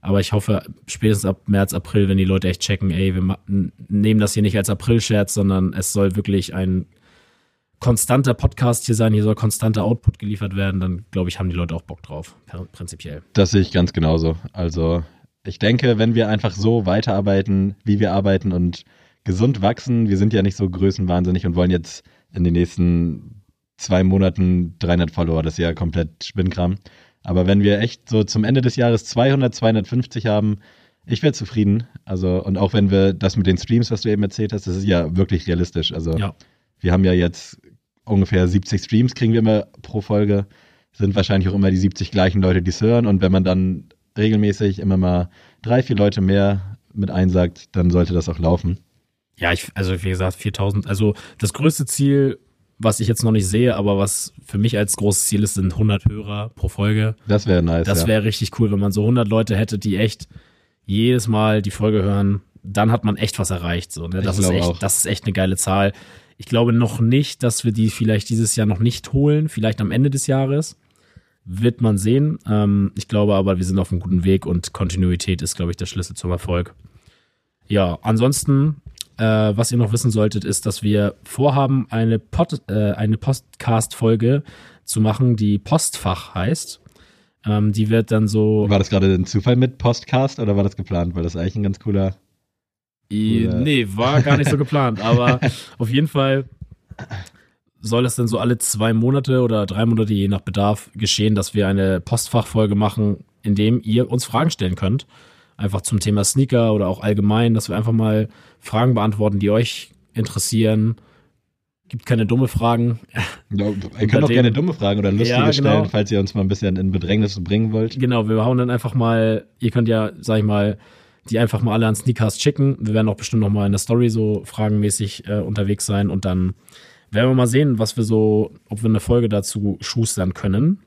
Aber ich hoffe, spätestens ab März, April, wenn die Leute echt checken, ey, wir nehmen das hier nicht als April-Scherz, sondern es soll wirklich ein konstanter Podcast hier sein, hier soll konstanter Output geliefert werden, dann glaube ich, haben die Leute auch Bock drauf, prinzipiell. Das sehe ich ganz genauso. Also ich denke, wenn wir einfach so weiterarbeiten, wie wir arbeiten und gesund wachsen, wir sind ja nicht so größenwahnsinnig und wollen jetzt in den nächsten zwei Monaten 300 Follower, das ist ja komplett Spinnkram. Aber wenn wir echt so zum Ende des Jahres 200, 250 haben, ich wäre zufrieden. Also und auch wenn wir das mit den Streams, was du eben erzählt hast, das ist ja wirklich realistisch. Also Ja. Wir haben ja jetzt ungefähr 70 Streams kriegen wir immer pro Folge. Sind wahrscheinlich auch immer die 70 gleichen Leute, die es hören. Und wenn man dann regelmäßig immer mal drei, vier Leute mehr mit einsagt, dann sollte das auch laufen. Ja, ich, also wie gesagt, 4000. Also das größte Ziel, was ich jetzt noch nicht sehe, aber was für mich als großes Ziel ist, sind 100 Hörer pro Folge. Das wäre nice. Das ja. wäre richtig cool, wenn man so 100 Leute hätte, die echt jedes Mal die Folge hören. Dann hat man echt was erreicht. So, ne? Das, ist echt, auch. das ist echt eine geile Zahl. Ich glaube noch nicht, dass wir die vielleicht dieses Jahr noch nicht holen. Vielleicht am Ende des Jahres. Wird man sehen. Ähm, ich glaube aber, wir sind auf einem guten Weg und Kontinuität ist, glaube ich, der Schlüssel zum Erfolg. Ja, ansonsten, äh, was ihr noch wissen solltet, ist, dass wir vorhaben, eine, Pod, äh, eine Podcast-Folge zu machen, die Postfach heißt. Ähm, die wird dann so. War das gerade ein Zufall mit Postcast oder war das geplant? Weil das eigentlich ein ganz cooler. I, nee, war gar nicht so geplant, aber auf jeden Fall soll es dann so alle zwei Monate oder drei Monate, je nach Bedarf, geschehen, dass wir eine Postfachfolge machen, in dem ihr uns Fragen stellen könnt. Einfach zum Thema Sneaker oder auch allgemein, dass wir einfach mal Fragen beantworten, die euch interessieren. Gibt keine dumme Fragen. Ja, ihr könnt auch gerne dumme Fragen oder lustige Ja, genau. stellen, falls ihr uns mal ein bisschen in Bedrängnis bringen wollt. Genau, wir hauen dann einfach mal, ihr könnt ja, sag ich mal, die einfach mal alle an Sneakcast schicken. Wir werden auch bestimmt noch mal in der Story so fragenmäßig äh, unterwegs sein und dann werden wir mal sehen, was wir so, ob wir eine Folge dazu schustern können.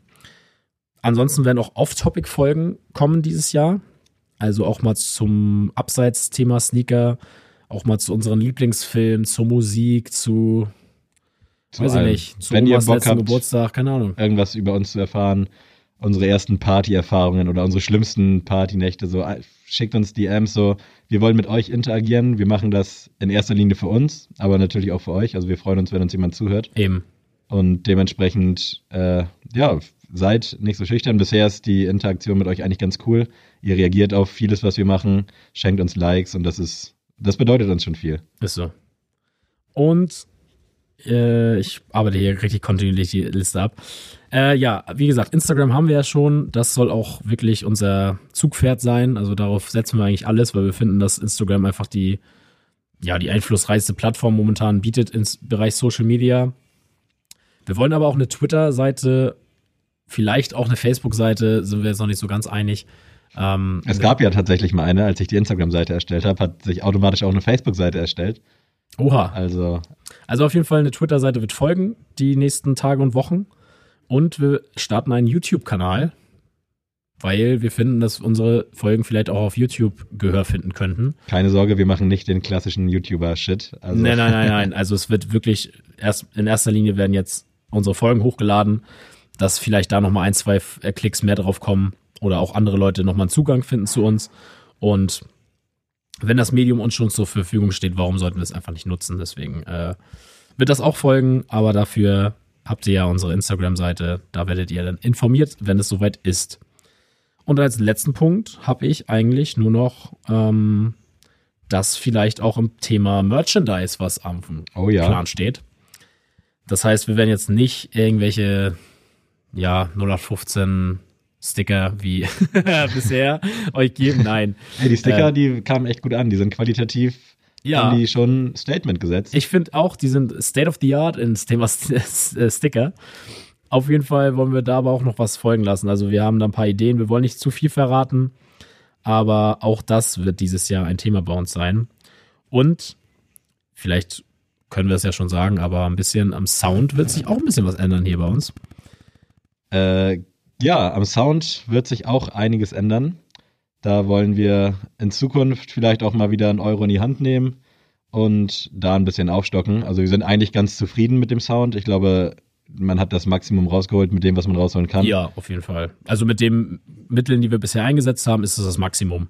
Ansonsten werden auch Off-Topic-Folgen kommen dieses Jahr. Also auch mal zum Abseits-Thema Sneaker, auch mal zu unseren Lieblingsfilmen, zur Musik, zu, Zu weiß ich allem. nicht, zu Wenn ihr Omas Bock letzten habt, Geburtstag, keine Ahnung. irgendwas über uns zu erfahren, unsere ersten Party-Erfahrungen oder unsere schlimmsten Partynächte, so äh, schickt uns DMs so. Wir wollen mit euch interagieren. Wir machen das in erster Linie für uns, aber natürlich auch für euch. Also wir freuen uns, wenn uns jemand zuhört. Eben. Und dementsprechend, äh, ja, seid nicht so schüchtern. Bisher ist die Interaktion mit euch eigentlich ganz cool. Ihr reagiert auf vieles, was wir machen, schenkt uns Likes und das ist das bedeutet uns schon viel. Ist so. Und äh, ich arbeite hier richtig kontinuierlich die Liste ab. Äh, ja, wie gesagt, Instagram haben wir ja schon. Das soll auch wirklich unser Zugpferd sein. Also darauf setzen wir eigentlich alles, weil wir finden, dass Instagram einfach die, ja, die einflussreichste Plattform momentan bietet im Bereich Social Media. Wir wollen aber auch eine Twitter-Seite, vielleicht auch eine Facebook-Seite, sind wir jetzt noch nicht so ganz einig. Ähm, Es gab ja tatsächlich mal eine, als ich die Instagram-Seite erstellt habe, hat sich automatisch auch eine Facebook-Seite erstellt. Oha. Also Also auf jeden Fall eine Twitter-Seite wird folgen, die nächsten Tage und Wochen. Und wir starten einen YouTube-Kanal, weil wir finden, dass unsere Folgen vielleicht auch auf YouTube Gehör finden könnten. keine Sorge, wir machen nicht den klassischen YouTuber-Shit. Also, Nein, nein, nein, nein. Also es wird wirklich erst in erster Linie werden jetzt unsere Folgen hochgeladen, dass vielleicht da nochmal ein, zwei äh, Klicks mehr drauf kommen oder auch andere Leute nochmal einen Zugang finden zu uns. Und wenn das Medium uns schon zur Verfügung steht, warum sollten wir es einfach nicht nutzen? Deswegen äh, wird das auch folgen, aber dafür habt ihr ja unsere Instagram-Seite. Da werdet ihr dann informiert, wenn es soweit ist. Und als letzten Punkt habe ich eigentlich nur noch ähm, das vielleicht auch im Thema Merchandise, was am Oh ja. Plan steht. Das heißt, wir werden jetzt nicht irgendwelche, ja, 0815 Sticker wie bisher euch geben. Nein. Hey, die Sticker, Äh, die kamen echt gut an. Die sind qualitativ, Ja. haben die schon ein Statement gesetzt. Ich finde auch, die sind State of the Art ins Thema äh, Sticker. Auf jeden Fall wollen wir da aber auch noch was folgen lassen. Also wir haben da ein paar Ideen. Wir wollen nicht zu viel verraten, aber auch das wird dieses Jahr ein Thema bei uns sein. Und vielleicht können wir es ja schon sagen, aber ein bisschen am Sound wird sich auch ein bisschen was ändern hier bei uns. Äh, ja, am Sound wird sich auch einiges ändern. Da wollen wir in Zukunft vielleicht auch mal wieder einen Euro in die Hand nehmen und da ein bisschen aufstocken. Also wir sind eigentlich ganz zufrieden mit dem Sound. Ich glaube, man hat das Maximum rausgeholt mit dem, was man rausholen kann. Ja, auf jeden Fall. Also mit den Mitteln, die wir bisher eingesetzt haben, ist es das Maximum.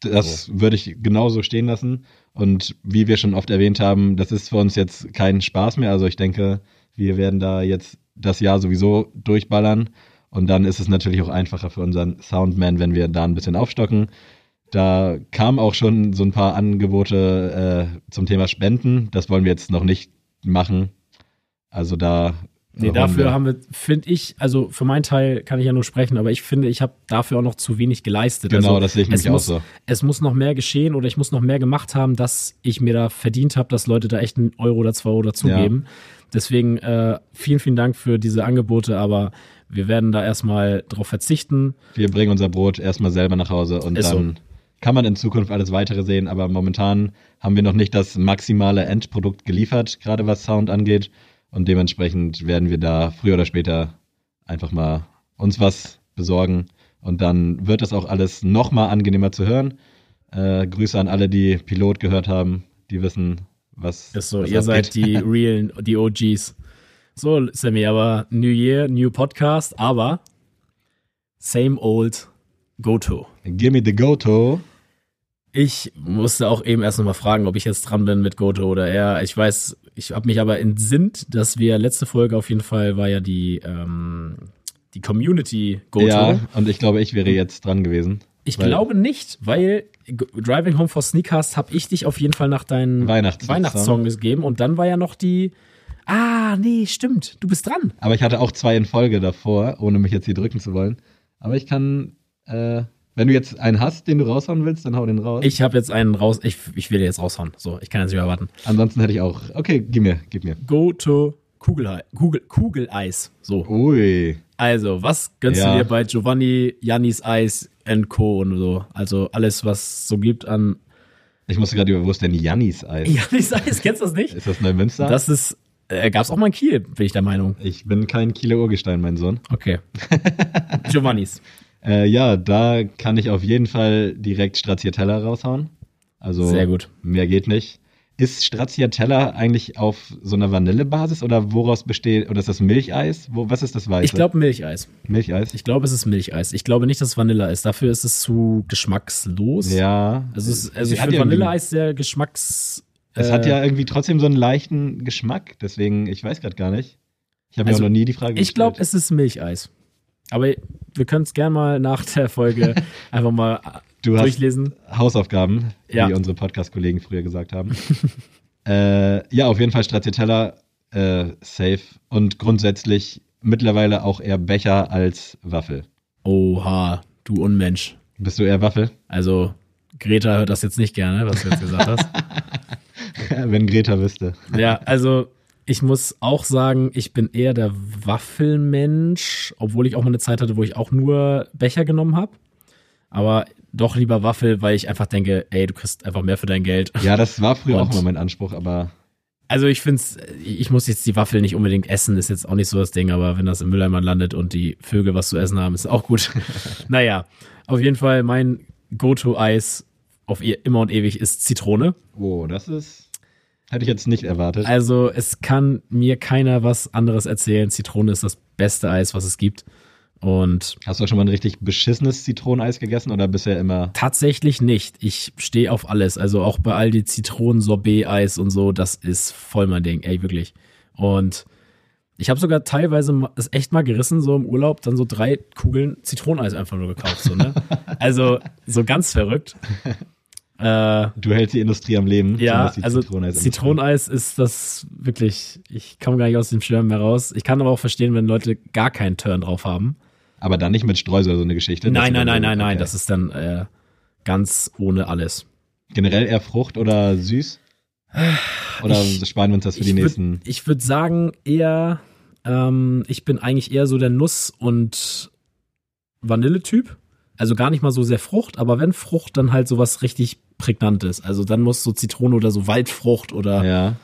Das würde ich genauso stehen lassen. Und wie wir schon oft erwähnt haben, das ist für uns jetzt kein Spaß mehr. Also ich denke, wir werden da jetzt das Jahr sowieso durchballern. Und dann ist es natürlich auch einfacher für unseren Soundman, wenn wir da ein bisschen aufstocken. Da kamen auch schon so ein paar Angebote äh, zum Thema Spenden. Das wollen wir jetzt noch nicht machen. Also da. Nee, dafür wir- haben wir, finde ich, also für meinen Teil kann ich ja nur sprechen, aber ich finde, ich habe dafür auch noch zu wenig geleistet. Genau, also, das sehe ich nämlich auch so. Es muss noch mehr geschehen oder ich muss noch mehr gemacht haben, dass ich mir da verdient habe, dass Leute da echt einen Euro oder zwei Euro dazugeben. Deswegen äh, vielen, vielen Dank für diese Angebote, aber wir werden da erstmal drauf verzichten. Wir bringen unser Brot erstmal selber nach Hause und Ist so. dann kann man in Zukunft alles weitere sehen, aber momentan haben wir noch nicht das maximale Endprodukt geliefert, gerade was Sound angeht. Und dementsprechend werden wir da früher oder später einfach mal uns was besorgen. Und dann wird das auch alles noch mal angenehmer zu hören. Äh, Grüße an alle, die Pilot gehört haben, die wissen, was. Ist so, was ihr abgeht. seid die realen, die OGs. So, Sammy, aber New Year, New Podcast, aber same old go-to. Give me the Goto. Ich musste auch eben erst nochmal fragen, ob ich jetzt dran bin mit Goto oder er. Ich weiß, ich habe mich aber entsinnt, dass wir letzte Folge auf jeden Fall war ja die, ähm, die Community Goto. Ja, und ich glaube, ich wäre jetzt dran gewesen. ich glaube nicht, weil Driving Home for Sneakers habe ich dich auf jeden Fall nach deinem Weihnachtssong. Weihnachtssong gegeben und dann war ja noch die. Ah, nee, stimmt. Du bist dran. Aber ich hatte auch zwei in Folge davor, ohne mich jetzt hier drücken zu wollen. Aber ich kann, äh, wenn du jetzt einen hast, den du raushauen willst, dann hau den raus. Ich habe jetzt einen raus. Ich, ich will jetzt raushauen. So, ich kann jetzt nicht mehr warten. Ansonsten hätte ich auch. Okay, gib mir, gib mir. Go to Kugel, Kugel, Kugeleis. So. Ui. Also, was gönnst Ja. du dir bei Giovanni, Jannis Eis and Co. und so? Also alles, was es so gibt an Ich musste gerade über, wo ist denn Jannis Eis? Jannis Eis, kennst du das nicht? Ist das Neumünster? Das ist, äh, gab's auch mal in Kiel, bin ich der Meinung. ich bin kein Kieler Urgestein, mein Sohn. Okay. Giovannis. Äh, ja, da kann ich auf jeden Fall direkt Stracciatella raushauen. Also Sehr gut. mehr geht nicht. Ist Stracciatella eigentlich auf so einer Vanillebasis oder woraus besteht, oder ist das Milcheis? Wo, was ist das Weiße? Ich glaube Milcheis. Milcheis. Ich glaube, es ist Milcheis. Ich glaube nicht, dass es Vanille ist. Dafür ist es zu geschmackslos. ja. Also, es ist, also ich finde Vanilleeis sehr geschmacks. Es äh, hat ja irgendwie trotzdem so einen leichten Geschmack, deswegen, ich weiß gerade gar nicht. Ich habe mir Also, auch noch nie die Frage Ich glaube, gestellt. es ist Milcheis. Aber wir können es gerne mal nach der Folge einfach mal Du hast durchlesen. Hausaufgaben, Ja. wie unsere Podcast-Kollegen früher gesagt haben. äh, ja, auf jeden Fall Stracciatella äh, safe und grundsätzlich mittlerweile auch eher Becher als Waffel. Oha, du Unmensch. Bist du eher Waffel? Also, Greta hört das jetzt nicht gerne, was du jetzt gesagt hast. Wenn Greta wüsste. Ja, also ich muss auch sagen, ich bin eher der Waffelmensch, obwohl ich auch mal eine Zeit hatte, wo ich auch nur Becher genommen habe. Aber doch lieber Waffel, weil ich einfach denke, ey, du kriegst einfach mehr für dein Geld. Ja, das war früher Und- auch immer mein Anspruch, aber Also ich finde ich muss jetzt die Waffel nicht unbedingt essen, ist jetzt auch nicht so das Ding, aber wenn das im Mülleimer landet und die Vögel was zu essen haben, ist auch gut. naja, auf jeden Fall mein Go-To-Eis auf ihr immer und ewig ist Zitrone. oh, das ist. Hätte ich jetzt nicht erwartet. Also es kann mir keiner was anderes erzählen. Zitrone ist das beste Eis, was es gibt. Und Hast du schon mal ein richtig beschissenes Zitroneneis gegessen oder bisher immer? tatsächlich nicht. Ich stehe auf alles. Also auch bei all die Zitronen-Sorbet-Eis und so, das ist voll mein Ding, ey, wirklich. Und ich habe sogar teilweise es echt mal gerissen, so im Urlaub, dann so drei Kugeln Zitroneneis einfach nur gekauft. So, ne? Also so ganz verrückt. Äh, Du hältst die Industrie am Leben. Ja, also Zitroneneisindustrie. Zitroneneis ist das wirklich, ich komme gar nicht aus dem Schirm mehr raus. Ich kann aber auch verstehen, wenn Leute gar keinen Turn drauf haben. Aber dann nicht mit Streusel, so eine Geschichte. Nein, nein, nein, nein, nein, okay. das ist dann äh, ganz ohne alles. Generell eher Frucht oder süß? Oder Ich- sparen wir uns das für die würd- nächsten? Ich würde sagen, eher, ähm, ich bin eigentlich eher so der Nuss- und Vanilletyp. Also gar nicht mal so sehr Frucht, aber wenn Frucht, dann halt sowas richtig Prägnantes. Also dann muss so Zitrone oder so Waldfrucht oder Ja.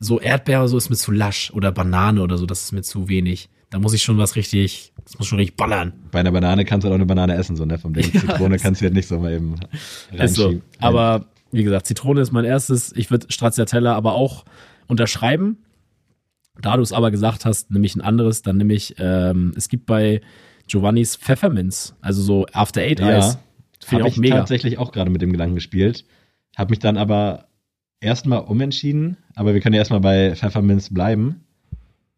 so Erdbeer oder so ist mir zu lasch oder Banane oder so, das ist mir zu wenig. Da muss ich schon was richtig, das muss schon richtig ballern. Bei einer Banane kannst du halt auch eine Banane essen, so, ne? Vom Ding. Ja, Zitrone kannst du halt nicht so mal eben Ist so. reinschieben. Aber wie gesagt, Zitrone ist mein erstes. Ich würde Stracciatella aber auch unterschreiben. Da du es aber gesagt hast, nämlich ein anderes, dann nämlich, ähm, es gibt bei Giovannis Pfefferminz, also so After Eight Ja. Eis. Finde Habe ich ich mega. tatsächlich auch gerade mit dem Gedanken gespielt. Habe mich dann aber erstmal umentschieden. Aber wir können ja erstmal bei Pfefferminz bleiben.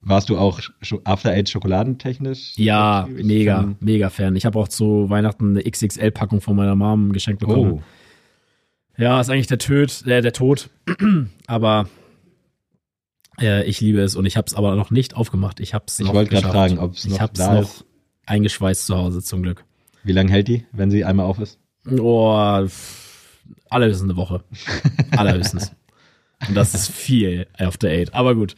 Warst du auch After Eight schokoladentechnisch? Ja, Ich mega, kann- mega Fan. Ich habe auch zu Weihnachten eine XXL-Packung von meiner Mom geschenkt bekommen. Oh, Ja, ist eigentlich der Töd, äh, der Tod. aber äh, ich liebe es und ich habe es aber noch nicht aufgemacht. Ich habe es ich noch wollte gerade fragen, ob es Ich noch hab's da noch ist. eingeschweißt zu Hause zum Glück. Wie lange hält die, wenn sie einmal auf ist? Oh, allerhöchstens eine Woche. Allerhöchstens. Und das ist viel After Eight. Aber gut.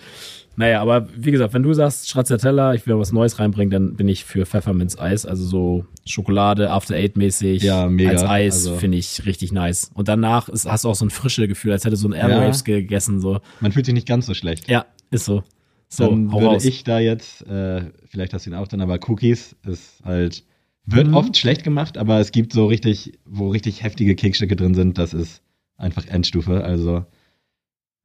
Naja, aber wie gesagt, wenn du sagst Stracciatella, ich will was Neues reinbringen, dann bin ich für Pfefferminz-Eis. Also so Schokolade, After Eight-mäßig. Ja, mega. Als Eis Also- finde ich richtig nice. Und danach ist, hast du auch so ein frische Gefühl, als hätte so ein Airwaves gegessen. So. Man fühlt sich nicht ganz so schlecht. Ja, ist so. So, dann würde raus. ich da jetzt, äh, vielleicht hast du ihn auch dann, aber Cookies ist halt, wird Mhm. oft schlecht gemacht, aber es gibt so richtig, wo richtig heftige Kekstücke drin sind, das ist einfach Endstufe. Also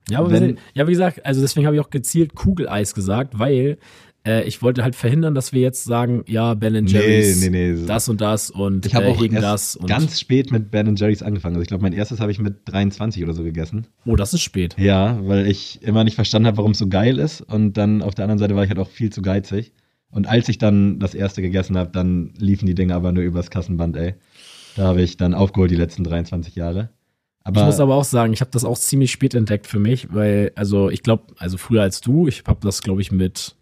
Ja, aber Wenn- ja, wie gesagt, also deswegen habe ich auch gezielt Kugeleis gesagt, weil äh, ich wollte halt verhindern, dass wir jetzt sagen, ja, Ben Jerry's, nee, nee, nee. das und das und ich habe äh, auch erst das und ganz spät mit Ben Jerry's angefangen. Also ich glaube, mein erstes habe ich mit 23 oder so gegessen. oh, das ist spät. Ja, weil ich immer nicht verstanden habe, warum es so geil ist. Und dann auf der anderen Seite war ich halt auch viel zu geizig. Und als ich dann das erste gegessen habe, dann liefen die Dinge aber nur übers Kassenband, ey. Da habe ich dann aufgeholt die letzten 23 Jahre. Aber, ich muss aber auch sagen, ich habe das auch ziemlich spät entdeckt für mich, weil, also ich glaube, also früher als du, ich habe das, glaube ich, mit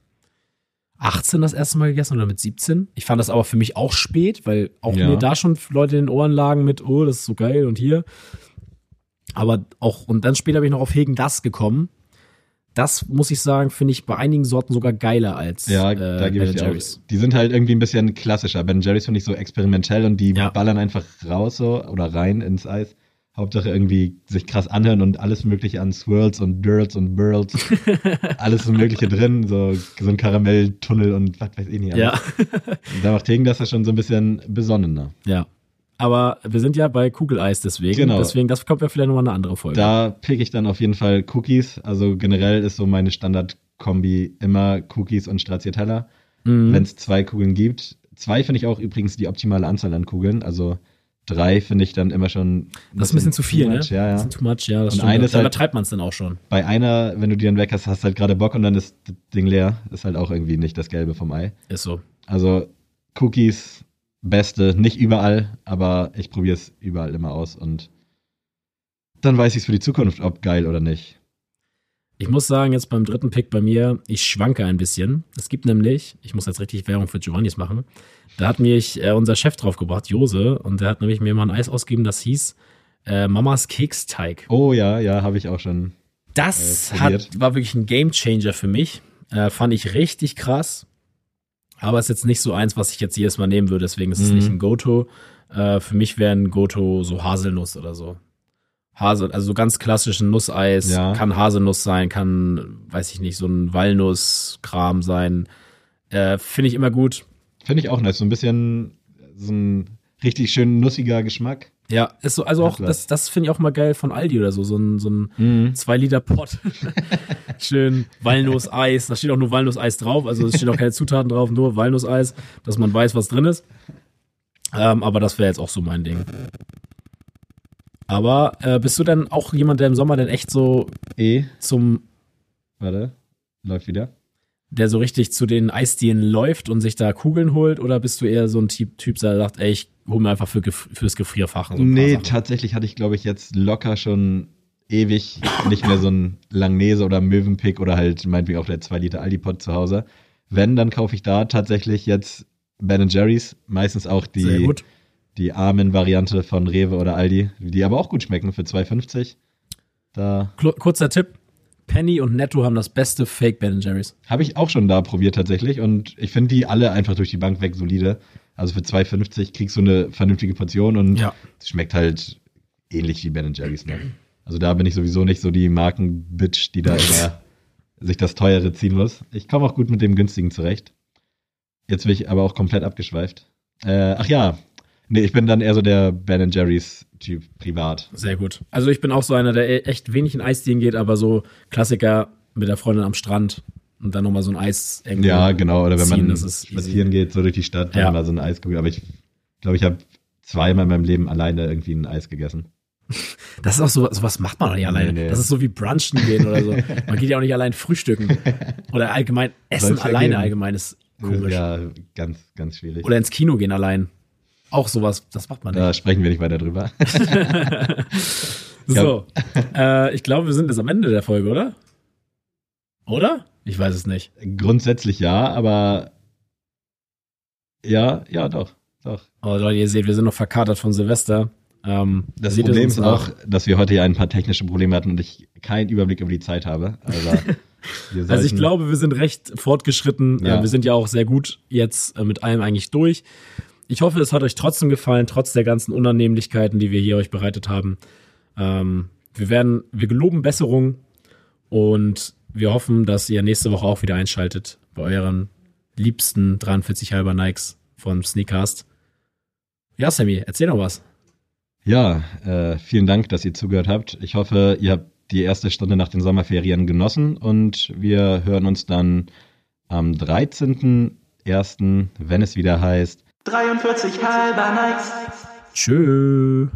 18 das erste Mal gegessen oder mit 17. Ich fand das aber für mich auch spät, weil auch Ja. mir da schon Leute in den Ohren lagen mit, oh, das ist so geil und hier. Aber auch, und dann später bin ich noch auf Hegen das gekommen. Das muss ich sagen, finde ich bei einigen Sorten sogar geiler als ja, äh, da gebe ich dir auch. Jerry's. Die sind halt irgendwie ein bisschen klassischer. Ben Jerry's finde ich so experimentell und die Ja. ballern einfach raus so oder rein ins Eis. Hauptsache irgendwie sich krass anhören und alles mögliche an Swirls und Dirls und Burls. alles mögliche drin, so, so ein Karamelltunnel und was weiß ich nicht. alles. Ja, Da macht Hegen das ja schon so ein bisschen besonnener. ja. Aber wir sind ja bei Kugeleis deswegen. Genau. Deswegen, das kommt ja vielleicht nochmal eine andere Folge. Da pick ich dann auf jeden Fall Cookies. Also generell ist so meine Standardkombi immer Cookies und Stracciatella. Mhm. Wenn es zwei Kugeln gibt. Zwei finde ich auch übrigens die optimale Anzahl an Kugeln. Also drei finde ich dann immer schon. Das ist ein bisschen zu viel, ne? Ja, ja. Das ist too much, ja, das Und eine ist da halt- übertreibt man es dann auch schon. Bei einer, wenn du die dann weg hast, hast du halt gerade Bock und dann ist das Ding leer. Ist halt auch irgendwie nicht das Gelbe vom Ei. Ist so. Also Cookies Beste. Nicht überall, aber ich probiere es überall immer aus und dann weiß ich es für die Zukunft, ob geil oder nicht. Ich muss sagen, jetzt beim dritten Pick bei mir, ich schwanke ein bisschen. Es gibt nämlich, ich muss jetzt richtig Werbung für Giovannis machen, da hat mich äh, unser Chef draufgebracht, Jose, und der hat nämlich mir mal ein Eis ausgegeben, das hieß äh, Mamas Keksteig. Oh ja, ja, habe ich auch schon. Das Äh, hat, war wirklich ein Gamechanger für mich. Äh, fand ich richtig krass. Aber ist jetzt nicht so eins, was ich jetzt jedes Mal nehmen würde, deswegen ist es Mhm. nicht ein Goto. Äh, für mich wäre ein Goto so Haselnuss oder so. Hasel, also so ganz klassischen Nusseis, Ja. kann Haselnuss sein, kann, weiß ich nicht, so ein Walnusskram sein. Äh, Finde ich immer gut. Finde ich auch nice. So ein bisschen so ein richtig schön nussiger Geschmack. Ja, ist so, also auch, das, das finde ich auch mal geil von Aldi oder so, so ein, so ein Mhm. 2 Liter Pott. Schön Walnusseis. Da steht auch nur Walnusseis drauf. Also es stehen auch keine Zutaten drauf, nur Walnusseis, dass man weiß, was drin ist. Ähm, aber das wäre jetzt auch so mein Ding. Aber äh, bist du denn auch jemand, der im Sommer denn echt so E, zum, warte, läuft wieder. der so richtig zu den Eisdielen läuft und sich da Kugeln holt? Oder bist du eher so ein Typ, typ der sagt, ey, ich hole mir einfach für, fürs Gefrierfach so ein nee, tatsächlich hatte ich, glaube ich, jetzt locker schon ewig nicht mehr so ein Langnese oder Möwenpick oder halt meinetwegen auch der 2 Liter Aldi-Pot zu Hause. Wenn, dann kaufe ich da tatsächlich jetzt Ben Jerry's, meistens auch die, die armen Variante von Rewe oder Aldi, die aber auch gut schmecken für 2,50. Da Kurzer Tipp. Penny und Netto haben das beste Fake Ben Jerry's. habe ich auch schon da probiert tatsächlich und ich finde die alle einfach durch die Bank weg solide. Also für 2,50 kriegst du eine vernünftige Portion und Ja. es schmeckt halt ähnlich wie Ben Jerry's. Ne? Also da bin ich sowieso nicht so die Markenbitch, die da immer sich das teure ziehen muss. Ich komme auch gut mit dem günstigen zurecht. Jetzt bin ich aber auch komplett abgeschweift. Äh, ach ja, nee, ich bin dann eher so der Ben Jerry's Typ privat. Sehr gut. Also ich bin auch so einer, der e- echt wenig in Eisdielen geht, aber so Klassiker mit der Freundin am Strand und dann nochmal so ein Eis irgendwo. Ja, genau. Oder wenn ziehen, man easy. spazieren geht, so durch die Stadt, dann Ja. mal so ein Eiskugel. Aber ich glaube, ich habe zweimal in meinem Leben alleine irgendwie ein Eis gegessen. Das ist auch so, sowas macht man doch nicht alleine. Nee, nee. Das ist so wie Brunchen gehen oder so. Man geht ja auch nicht allein frühstücken. Oder allgemein Essen alleine geben. allgemein ist komisch. Ja, ganz, ganz schwierig. Oder ins Kino gehen allein. Auch sowas, das macht man nicht. da sprechen wir nicht weiter drüber. So, äh, ich glaube, wir sind jetzt am Ende der Folge, oder? Oder? Ich weiß es nicht. Grundsätzlich ja, aber ja, ja, doch, doch. Aber Leute, ihr seht, wir sind noch verkatert von Silvester. Ähm, Das Problem ist auch, dass wir heute ja ein paar technische Probleme hatten und ich keinen Überblick über die Zeit habe. Also, Also ich glaube, wir sind recht fortgeschritten. Ja. Äh, wir sind ja auch sehr gut jetzt äh, mit allem eigentlich durch. Ich hoffe, es hat euch trotzdem gefallen, trotz der ganzen Unannehmlichkeiten, die wir hier euch bereitet haben. Ähm, wir werden, wir geloben Besserung und wir hoffen, dass ihr nächste Woche auch wieder einschaltet bei euren liebsten 43 halber Nikes von Sneakcast. Ja, Sammy, erzähl noch was. Ja, äh, vielen Dank, dass ihr zugehört habt. Ich hoffe, ihr habt die erste Stunde nach den Sommerferien genossen und wir hören uns dann am 13.01., wenn es wieder heißt. 43 halber Nikes. Tschö.